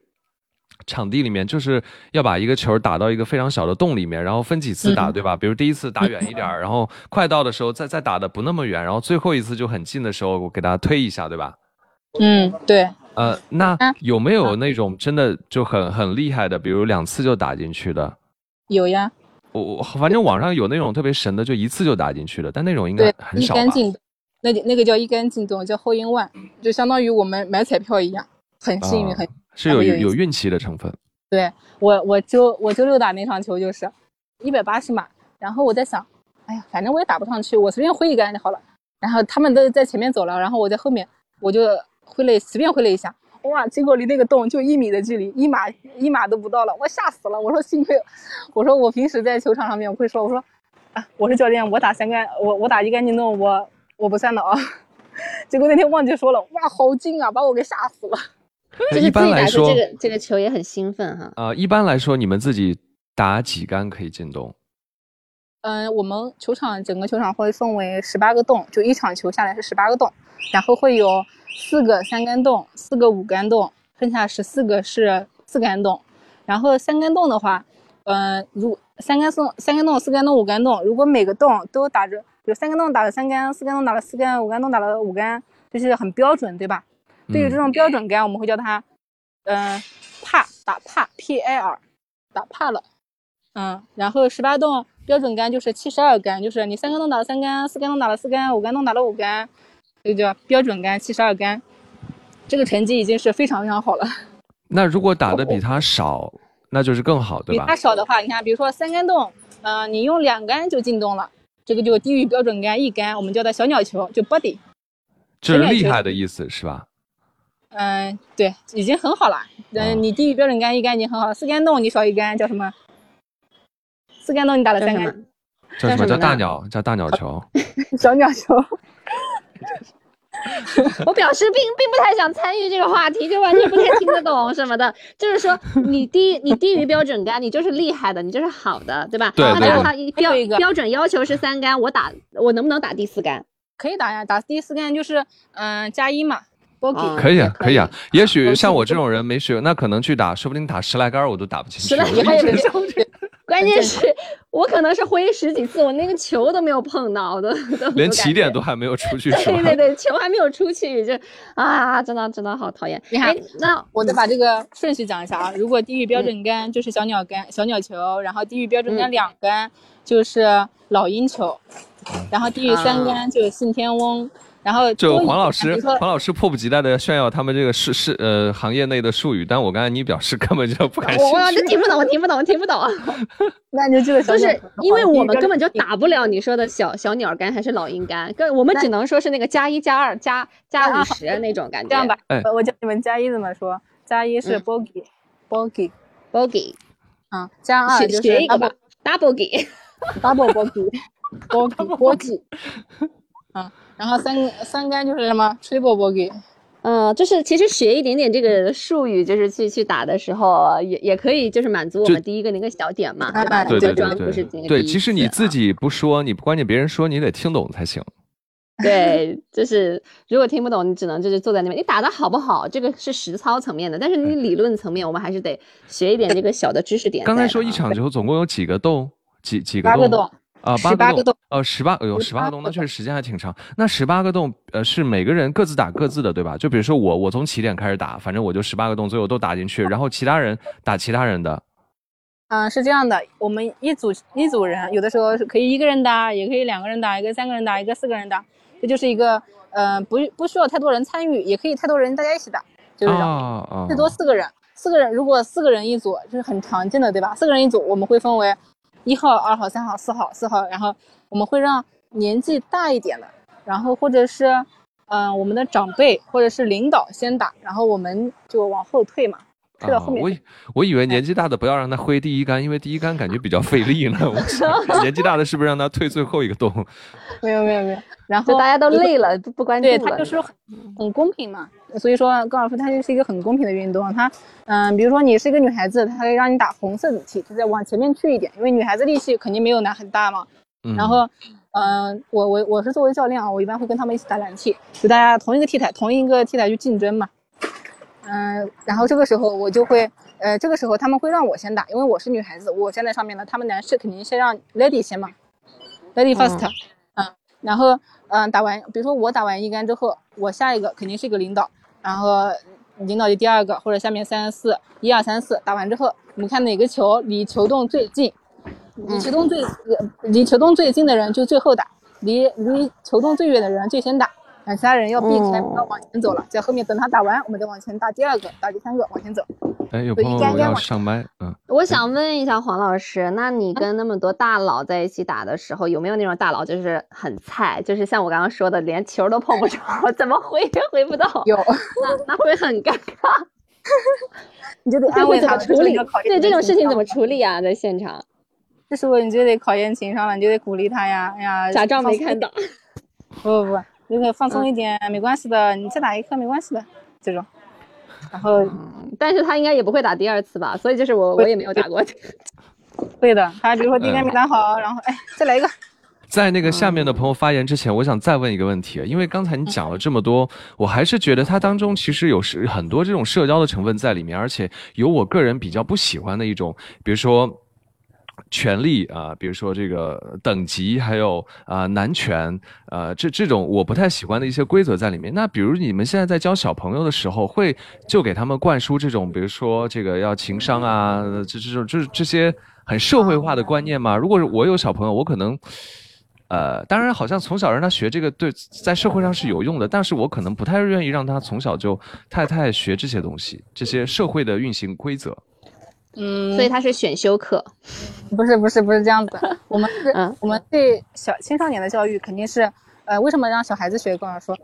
场地里面就是要把一个球打到一个非常小的洞里面，然后分几次打，嗯对吧？比如第一次打远一点儿，然后快到的时候再再打的不那么远，然后最后一次就很近的时候，我给大家推一下，对吧？嗯，对，呃，那啊有没有那种真的就很很厉害的，比如两次就打进去的？有呀，我我反正网上有那种特别神的，就一次就打进去的，但那种应该很少吧杆？进，那那个叫一杆进洞，叫后阴万，就相当于我们买彩票一样，很幸运，啊很是有有有运气的成分。对我，我周我周六打那场球就是一百八十码，然后我在想，哎呀，反正我也打不上去，我随便挥一杆就好了。然后他们都在前面走了，然后我在后面，我就挥了随便挥了一下，哇，结果离那个洞就一米的距离，一码一码都不到了，我吓死了。我说幸亏，我说我平时在球场上面我会说，我说啊，我是教练，我打三杆，我我打一杆进洞，我我不算的啊。结果那天忘记说了，哇，好近啊，把我给吓死了。就是自一般来说己打出这，个这个球也很兴奋哈。啊，一般来说，你们自己打几杆可以进洞？嗯，我们球场整个球场会分为十八个洞，就一场球下来是十八个洞，然后会有四个三杆洞，四个五杆洞，剩下十四个是四杆洞。然后三杆洞的话，嗯，如三杆洞、三杆洞、四杆洞、五杆洞，如果每个洞都打着，比如三杆洞打了三杆，四杆洞打了四杆，五杆洞打了五杆，就是很标准，对吧？对于这嗯种标准杆，我们会叫它，嗯、帕打帕 P A R，打帕了。嗯，然后十八洞标准杆就是七十二杆，就是你三杆洞打了三杆，四杆洞打了四杆，五杆洞打了五杆，这就叫标准杆七十二杆。这个成绩已经是非常非常好了。那如果打的 比他少，那就是更好，对吧比它？少的话，你看，比如说三杆洞，嗯、你用两杆就进洞了，这个就低于标准杆一杆，我们叫它小鸟球，就 body。这是厉害的意思，是吧？嗯，对，已经很好了。嗯、啊你低于标准杆一杆已经很好了。四杆洞你少一杆叫什么？四杆洞你打了三杆，？叫什么叫什么叫大鸟？叫大鸟球？小鸟球。我表示并并不太想参与这个话题，就完全不太听得懂什么的。就是说，你低你低于标准杆，你就是厉害的，你就是好的，对吧？对那如果对对他标一个标准要求是三杆，我打我能不能打第四杆？可以打呀，打第四杆就是嗯、加一嘛嗯可以啊，可可以啊。也许像我这种人没学，那可能去打，说不定打十来杆我都打不进去。十来杆还有？关键是我可能是挥十几次，我那个球都没有碰到，都都连起点都还没有出去，对对对，球还没有出去，就啊，真的真的好讨厌。你看哎，那我再把这个顺序讲一下啊。如果低于标准杆就是小鸟杆、小鸟球，然后低于标准杆嗯两杆就是老鹰球，然后低于三杆就是信天翁，然后就黄老师黄老师迫不及待的炫耀他们这个是是呃行业内的术语，但我刚才你表示根本就不感兴我我就。听不懂，我听不懂，我听不懂。那你就记得小就是因为我们根本就打不了你说的小小鸟干还是老鹰干，跟我们只能说是那个加一加二加加啊五十那种感觉。这样吧，我教你们加一怎么说，加一是嗯 bogey，bogey，，bogey 啊，加二学就是学一个吧 然后三三杆就是什么 triple bogey，嗯，就是其实学一点点这个术语，就是去去打的时候，也也可以就是满足我们第一个那个小点嘛，哎对吧？对对对不是那个对对，其实你自己不说，你关键别人说你得听懂才行。对，就是如果听不懂，你只能就是坐在那边。你打的好不好，这个是实操层面的，但是你理论层面，我们还是得学一点这个小的知识点。刚才说一场球总共有几个洞？几几个洞八个洞？啊，18八个洞哦，十八，有十八个洞，那确实时间还挺长。那十八个洞，呃，是每个人各自打各自的，对吧？就比如说我，我从起点开始打，反正我就十八个洞，最后都打进去，然后其他人打其他人的。嗯，是这样的，我们一组一组人，有的时候是可以一个人打，也可以两个人打，一个三个人打，一个四个人打，这就是一个呃不不需要太多人参与，也可以太多人大家一起打，就是这样。最多四个人，四个人如果四个人一组，这是很常见的，对吧？四个人一组，我们会分为一号、二号、三号、四号、四号，然后我们会让年纪大一点的，然后或者是嗯、我们的长辈或者是领导先打，然后我们就往后退嘛，啊后面。我以我以为年纪大的不要让他挥第一杆，因为第一杆感觉比较费力呢。我想年纪大的是不是让他退最后一个洞？没有没有没有，然后大家都累了，不不关注对，了。它就是很很公平嘛。所以说高尔夫它就是一个很公平的运动。它，嗯、比如说你是一个女孩子，它可以让你打红色的题，就再往前面去一点，因为女孩子力气肯定没有男很大嘛。嗯，然后，嗯、我我我是作为教练啊，我一般会跟他们一起打蓝 T，就大家同一个 T 台，同一个 T 台去竞争嘛。嗯、然后这个时候我就会，呃，这个时候他们会让我先打，因为我是女孩子，我站在上面了，他们男士肯定先让 lady 先嘛，lady first，嗯然后嗯、打完，比如说我打完一杆之后，我下一个肯定是一个领导，然后领导就第二个或者下面三四一二三四打完之后，我们看哪个球离球洞最近，离球洞最、呃离球洞最近的人就最后打，离离球洞最远的人最先打。然后其他人要避开，不要往前走了，在后面等他打完，我们再往前打第二个，打第三个，往前走。哎，有对朋友要应该该往上麦，嗯，我想问一下黄老师，那你跟那么多大佬在一起打的时候，有没有那种大佬就是很菜，就是像我刚刚说的，连球都碰不着，怎么回也回不到，有，那那会很尴尬。你就得安慰他，怎么处理？对这种事情怎么处？理啊？在现场这时候你就得考验情商了，你就得鼓励他呀，哎呀，假装没看。到。不不不，就得放松一点，没关系的，你再打一颗没关系的，这种。然后嗯但是他应该也不会打第二次吧？所以就是我我也没有打过。会的，他比如说第一杆没打好，然后哎再来一个，在那个下面的朋友发言之前，我想再问一个问题，因为刚才你讲了这么多，我还是觉得它当中其实有是很多这种社交的成分在里面，而且有我个人比较不喜欢的一种，比如说。权利啊、比如说这个等级，还有啊、男权，呃，这这种我不太喜欢的一些规则在里面。那比如你们现在在教小朋友的时候，会就给他们灌输这种，比如说这个要情商啊，这这种就是这些很社会化的观念吗？如果是我有小朋友，我可能。呃，当然，好像从小让他学这个，对，在社会上是有用的，但是我可能不太愿意让他从小就太太学这些东西，这些社会的运行规则。嗯，所以它是选修课。不是不是不是这样子的，我们是、嗯我们对小青少年的教育肯定是，呃，为什么让小孩子学高尔夫？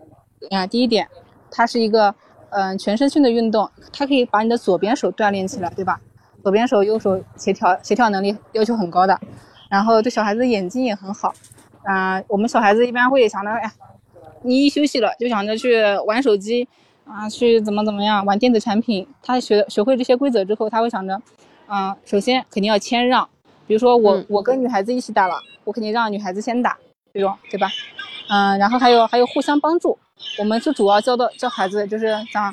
啊，第一点，它是一个嗯、呃全身性的运动，它可以把你的左边手锻炼起来，对吧？左边手、右手协调协调能力要求很高的，然后对小孩子的眼睛也很好。啊、我们小孩子一般会想着，哎，你一休息了就想着去玩手机，啊，去怎么怎么样玩电子产品。他学学会这些规则之后，他会想着，嗯、首先肯定要谦让，比如说我、嗯我跟女孩子一起打了，我肯定让女孩子先打，这种对吧？嗯、然后还有还有互相帮助，我们是主要教的教孩子就是讲，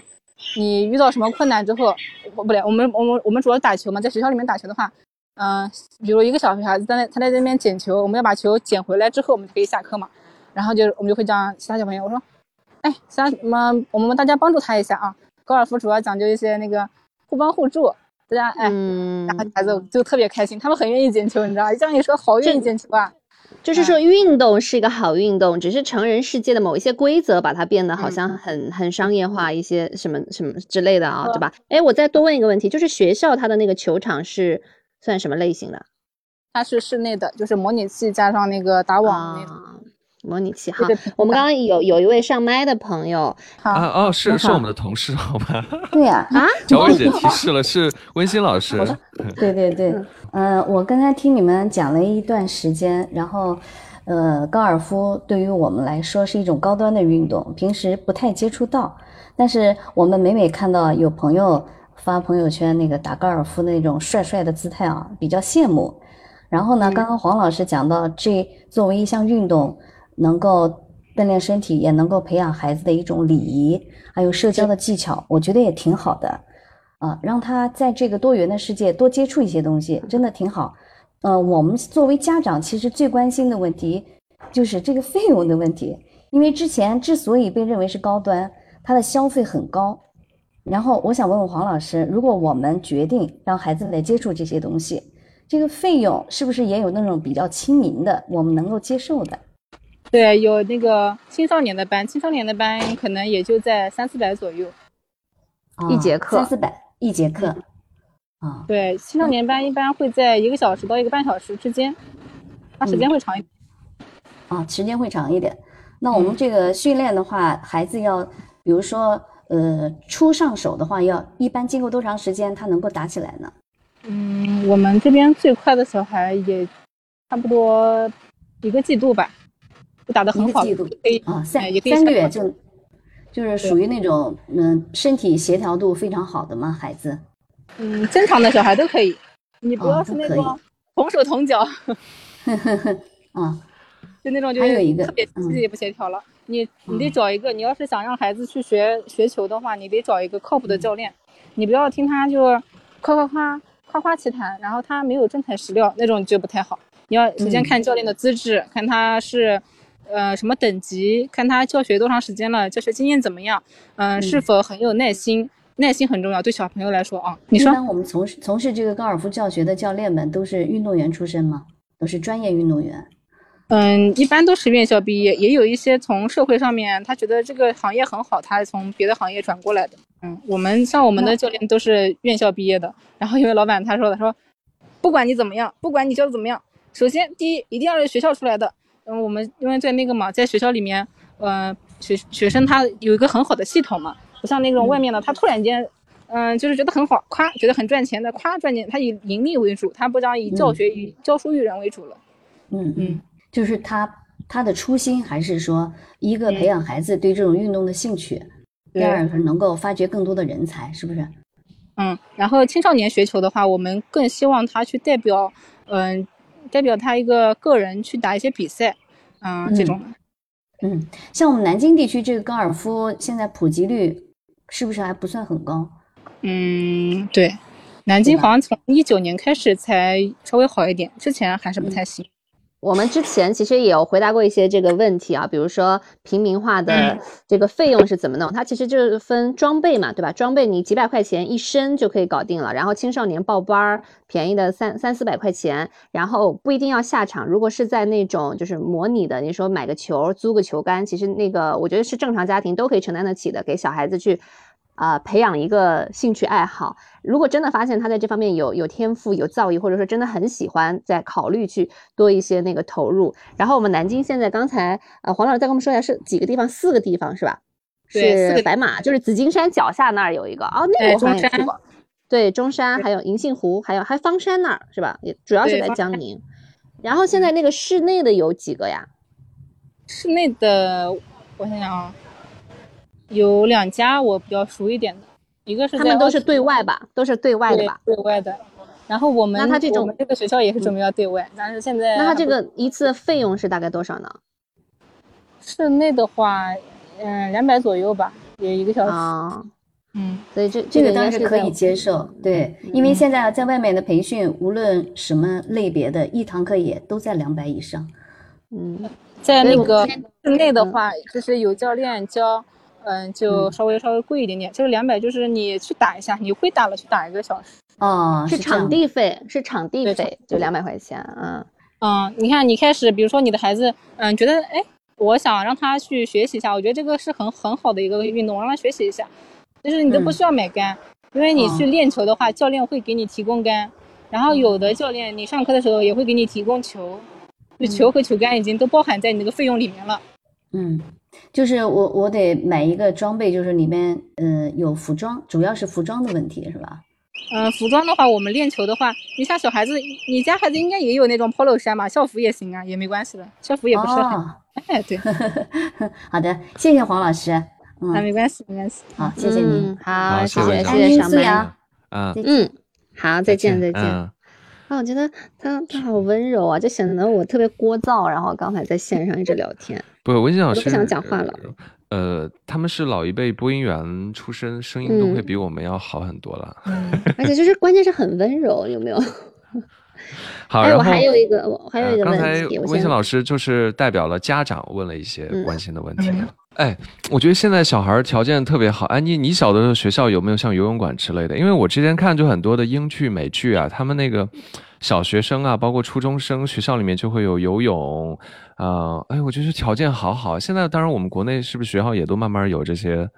你遇到什么困难之后，不不对，我们我们我们主要打球嘛，在学校里面打球的话，嗯、比如一个小孩子在那他在那边捡球，我们要把球捡回来之后，我们就可以下课嘛。然后就我们就会讲其他小朋友，我说，哎，其他什么我们大家帮助他一下啊。高尔夫主要讲究一些那个互帮互助，大家哎，嗯然后孩子就特别开心，他们很愿意捡球，你知道吧？这样一说，好愿意捡球啊。就是说，运动是一个好运动，只是成人世界的某一些规则把它变得好像嗯很很商业化，一些什么什么之类的啊，对吧？哎，我再多问一个问题，就是学校它的那个球场是算什么类型的它是室内的，就是模拟器加上那个打网那种。啊？模拟器我们刚刚有有一位上麦的朋友。好，啊哦，是是我们的同事，好吧？对呀、啊，小薇姐提示了，是温馨老师。对对对，呃，我刚才听你们讲了一段时间，然后，呃，高尔夫对于我们来说是一种高端的运动，平时不太接触到，但是我们每每看到有朋友发朋友圈那个打高尔夫那种帅帅的姿态啊，比较羡慕。然后呢，刚刚黄老师讲到，这作为一项运动，能够锻炼身体，也能够培养孩子的一种礼仪，还有社交的技巧，我觉得也挺好的。啊，让他在这个多元的世界多接触一些东西，真的挺好。呃，我们作为家长，其实最关心的问题就是这个费用的问题，因为之前之所以被认为是高端，它的消费很高。然后我想问问黄老师，如果我们决定让孩子来接触这些东西，这个费用是不是也有那种比较亲民的，我们能够接受的？对，有那个青少年的班，青少年的班可能也就在三四百左右。一节课三四百一节课，啊，对，青少年班一般会在一个小时到一个半小时之间，它时间会长一点。啊，时间会长一点。那我们这个训练的话，孩子要，比如说，呃，初上手的话，要一般经过多长时间他能够打起来呢？嗯，我们这边最快的小孩也差不多一个季度吧，就打得很好，一个季度可以啊，哎三三个月就，就是属于那种嗯身体协调度非常好的吗？孩子？嗯，正常的小孩都可以，你不哦要是那种同手同脚，啊，就那种就有一个是特别嗯自己不协调了。你你得嗯找一个，你要是想让孩子去学学球的话，你得找一个靠谱嗯的教练，你不要听他就夸夸夸夸夸其谈，然后他没有真材实料那种就不太好。你要首先嗯看教练的资质，看他是呃什么等级，看他教学多长时间了，教学经验怎么样，嗯、是嗯否很有耐心，耐心很重要，对小朋友来说啊。你一说般我们从事从事这个高尔夫教学的教练们都是运动员出身吗？都是专业运动员？嗯，一般都是院校毕业，也有一些从社会上面他觉得这个行业很好，他从别的行业转过来的。嗯，我们像我们的教练都是院校毕业的，然后因为老板他说的说，不管你怎么样，不管你教的怎么样，首先第一一定要是学校出来的。嗯，我们因为在那个嘛，在学校里面，呃，学学生他有一个很好的系统嘛，不像那种外面的，他突然间，嗯、就是觉得很好，夸觉得很赚钱的，夸赚钱，他以盈利为主，他不讲以教学、以教书育人为主了。嗯嗯，就是他他的初心还是说，一个培养孩子对这种运动的兴趣，第对二是能够发掘更多的人才，是不是？嗯，然后青少年学球的话，我们更希望他去代表，嗯、代表他一个个人去打一些比赛，嗯、这种的。嗯，像我们南京地区这个高尔夫现在普及率是不是还不算很高？嗯，对，南京好像从一九年开始才稍微好一点，之前还是不太行。我们之前其实也有回答过一些这个问题啊，比如说平民化的嗯这个费用是怎么弄？它其实就是分装备嘛，对吧？装备你几百块钱一身就可以搞定了，然后青少年报班儿便宜的三三四百块钱，然后不一定要下场。如果是在那种就是模拟的，你说买个球、租个球杆，其实那个我觉得是正常家庭都可以承担得起的，给小孩子去。啊、培养一个兴趣爱好。如果真的发现他在这方面有有天赋、有造诣，或者说真的很喜欢，再考虑去多一些那个投入。然后我们南京现在刚才呃黄老师再跟我们说一下是几个地方，四个地方是吧？对四个是白马，就是紫金山脚下那儿有一个哦，那哎个我好像也去过。对，中山还有银杏湖，还有还有方山那儿是吧？也主要是在江宁。然后现在那个室内的有几个呀？室内的，我想想啊，有两家我比较熟一点的，一个是他们都是对外吧？都是对外的吧？对外的。然后我们那他这种我们这个学校也是准备要对外，但是现在那他这个一次费用是大概多少呢？室内的话，嗯，两百左右吧，也一个小时。啊，嗯，所以这这个个应该在倒是可以接受，对，因为现在在外面的培训，无论什么类别的，一堂课也都在两百以上。嗯，在那个室内的话，就是有教练教，嗯，就嗯稍微稍微贵一点点。这个两百就是你去打一下，你会打了去打一个小时。哦，是场地费，是场地对费，就两百块钱啊。嗯，你看你开始，比如说你的孩子，嗯，觉得哎，我想让他去学习一下，我觉得这个是很很好的一个运动，让他学习一下，就是你都不嗯需要买杆，因为你去哦练球的话，教练会给你提供杆，然后有的教练你上课的时候也会给你提供球，就球和球杆已经都包含在你那个费用里面了。嗯，就是我我得买一个装备，就是里面嗯、呃有服装，主要是服装的问题是吧？嗯，服装的话，我们练球的话，你像小孩子，你家孩子应该也有那种 polo 衫嘛，校服也行啊，也没关系的，校服也不是很，哦，哎，对，好的，谢谢黄老师。啊，嗯，没关系，没关系。好，谢谢您。嗯好，谢谢谢谢小麦。苏阳啊，嗯，好，再见再见。嗯啊，我觉得他他好温柔啊，就显得我特别聒噪。然后刚才在线上一直聊天，不，文心老师不想讲话了。呃，他们是老一辈播音员出身，声音都会嗯比我们要好很多了。而且就是关键是很温柔，有没有？好，哎，然后我还有一个，我还有一个呃、刚才问题，刚才温馨老师就是代表了家长问了一些嗯关心的问题。哎，我觉得现在小孩儿条件特别好。安妮，你小的时候学校有没有像游泳馆之类的？因为我之前看就很多的英剧、美剧啊，他们那个小学生啊，包括初中生，学校里面就会有游泳。啊、哎，我觉得条件好好。现在当然我们国内是不是学校也都慢慢有这些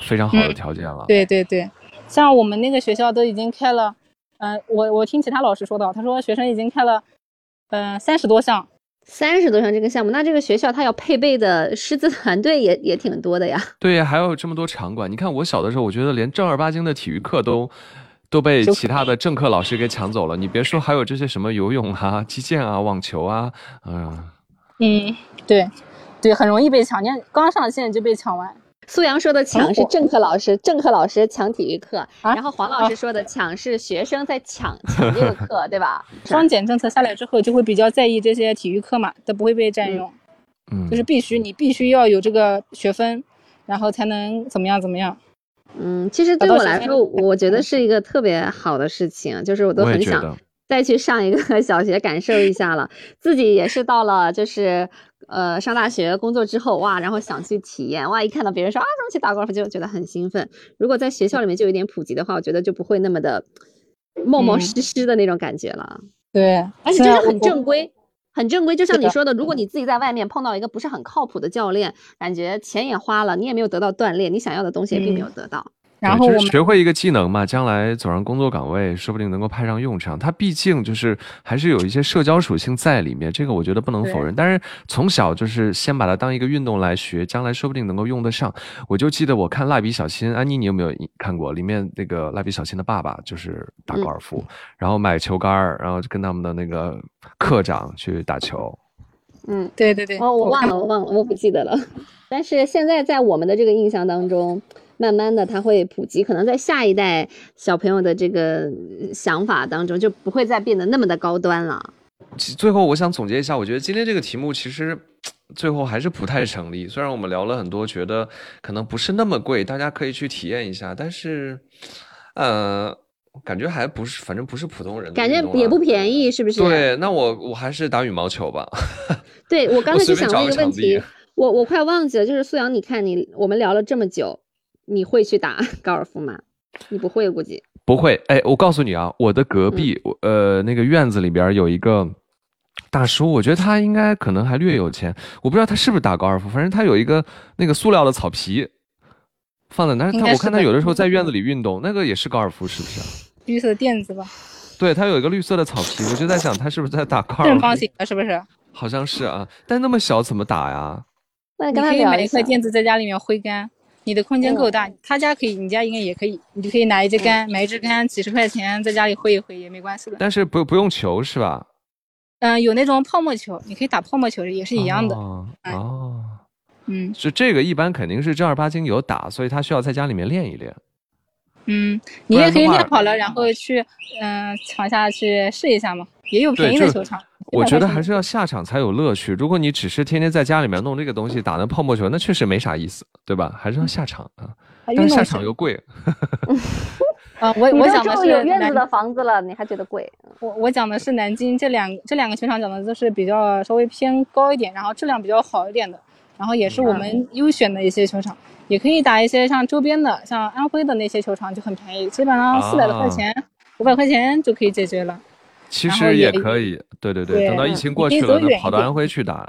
非常好的嗯条件了？对对对，像我们那个学校都已经开了，嗯、我我听其他老师说的，他说学生已经开了，呃、三十多项。三十多项这个项目，那这个学校它要配备的师资团队也也挺多的呀。对呀，还有这么多场馆。你看我小的时候，我觉得连正儿八经的体育课都都被其他的正课老师给抢走了。你别说还有这些什么游泳啊、击剑啊、网球啊，嗯、嗯，对，对，很容易被抢，你看刚上线就被抢完。苏阳说的抢是政课老师，政课老师抢体育课，啊然后黄老师说的抢是学生在抢抢这个 课，对吧？双减政策下来之后，就会比较在意这些体育课嘛，都不会被占用，嗯，就是必须你必须要有这个学分，然后才能怎么样怎么样。嗯，其实对我来说，我觉得是一个特别好的事情，就是我都很想再去上一个 小学感受一下了。自己也是到了就是呃上大学工作之后，哇，然后想去体验，哇，一看到别人说啊怎么去打高尔夫，就觉得很兴奋。如果在学校里面就有点普及的话，我觉得就不会那么的冒冒嗯失失的那种感觉了。对，而且就是很正规，很正规。就像你说的，如果你自己在外面碰到一个不是很靠谱的教练，感觉钱也花了，你也没有得到锻炼，你想要的东西也并没有得到。然后我们学会一个技能嘛，将来走上工作岗位，说不定能够派上用场。它毕竟就是还是有一些社交属性在里面，这个我觉得不能否认。但是从小就是先把它当一个运动来学，将来说不定能够用得上。我就记得我看蜡笔小新，安妮你有没有看过？里面那个蜡笔小新的爸爸就是打高尔夫，然后买球杆儿，然后就跟他们的那个课长去打球。嗯，对对对，哦，我忘了，我忘了，我不记得了。但是现在在我们的这个印象当中，慢慢的它会普及，可能在下一代小朋友的这个呃想法当中，就不会再变得那么的高端了。其最后我想总结一下，我觉得今天这个题目其实最后还是不太成立。虽然我们聊了很多，觉得可能不是那么贵，大家可以去体验一下，但是，呃，感觉还不是，反正不是普通人的感觉也不便宜，是不是？对，那我我还是打羽毛球吧。对我刚才就想问一个问题，我我快忘记了，就是苏阳，你看你我们聊了这么久，你会去打 高尔夫吗？你不会估计。不会，哎，我告诉你啊，我的隔壁，我呃，那个院子里边有一个大叔，我觉得他应该可能还略有钱，我不知道他是不是打高尔夫，反正他有一个那个塑料的草皮放在那儿，他我看他有的时候在院子里运动，那个也是高尔夫，是不是啊？绿色垫子吧，对，他有一个绿色的草皮，我就在想他是不是在打高尔夫？正方形的，是不是？好像是啊，但那么小怎么打呀？那你跟他你可以买聊。一块垫子在家里面挥杆，你的空间够大，他家可以，你家应该也可以，你就可以拿一支杆，买一支杆几十块钱，在家里挥一挥也没关系的。但是不不用球是吧？嗯、有那种泡沫球，你可以打泡沫球，也是一样的。哦，哎哦嗯，就这个一般肯定是正儿八经有打，所以他需要在家里面练一练。嗯，你也可以练好了，然后去嗯、场下去试一下嘛，也有便宜的球场。我觉得100块钱还是要下场才有乐趣。如果你只是天天在家里面弄这个东西打那泡沫球，那确实没啥意思，对吧？还是要下场啊。啊但下场又贵，啊，我我讲的是有院子的房子了，你还觉得贵？我我讲的是南京这两这两个球场讲的都是比较稍微偏高一点，然后质量比较好一点的，然后也是我嗯们优选的一些球场，也可以打一些像周边的，像安徽的那些球场就很便宜，基本上四百多块啊钱、五百块钱就可以解决了。其实也也可以。对对对，对等到疫情过去了，跑到安徽去打。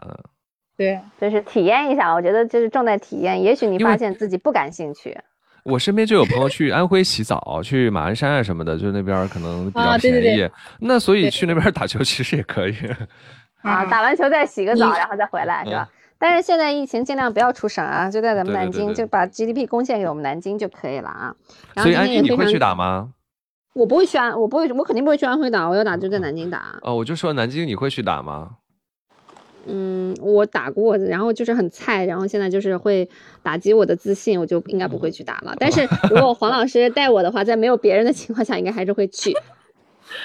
对，就是体验一下，我觉得就是重在体验。也许你发现自己不感兴趣，我身边就有朋友去安徽洗澡，去马鞍山啊什么的，就那边可能比较便宜。对对那所以去那边打球其实也可以。啊，嗯打完球再洗个澡，然后再回来，是吧嗯？但是现在疫情尽量不要出省啊，就在咱们南京，对对就把 GDP 贡献给我们南京就可以了啊。然后所以安今天也非常徽你会去打吗？我不会去安，我不会，我肯定不会去安徽打，我要打就在南京打。哦，我就说南京你会去打吗？嗯，我打过，然后就是很菜，然后现在就是会打击我的自信，我就应该不会去打了。但是如果黄老师带我的话，在没有别人的情况下，应该还是会去。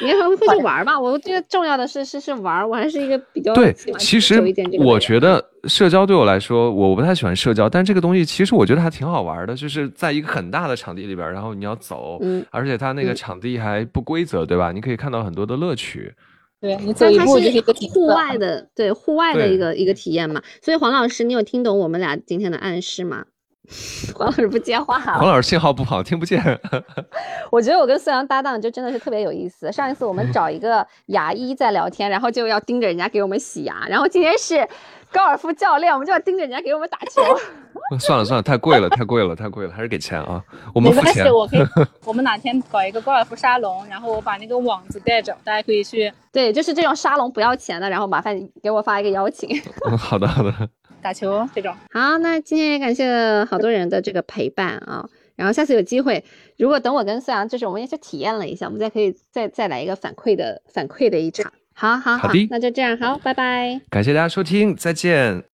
应该还会去玩儿吧？我觉得重要的是是是玩儿，我还是一个比较对其实我觉得社交对我来说，我不太喜欢社交，但这个东西其实我觉得还挺好玩的，就是在一个很大的场地里边，然后你要走，嗯而且它那个嗯场地还不规则，对吧？你可以看到很多的乐趣。对你走一步就是一个景户外的，对户外的一个一个体验嘛。所以黄老师，你有听懂我们俩今天的暗示吗？黄老师不接话了。黄老师信号不好，听不见。我觉得我跟孙杨搭档就真的是特别有意思。上一次我们找一个牙医在聊天，然后就要盯着人家给我们洗牙，然后今天是高尔夫教练，我们就要盯着人家给我们打球。算了算了，太贵了，太贵了，太贵了，还是给钱啊！我们付钱没关系，。我可以，我们哪天搞一个高尔夫沙龙，然后我把那个网子带着，大家可以去对，就是这种沙龙不要钱的，然后麻烦你给我发一个邀请。嗯，好的好的。打球这种。好，那今天也感谢好多人的这个陪伴啊。然后下次有机会，如果等我跟思阳，就是我们也去体验了一下，我们再可以再再来一个反馈的反馈的一场。好好好的那就这样，好，拜拜。感谢大家收听，再见。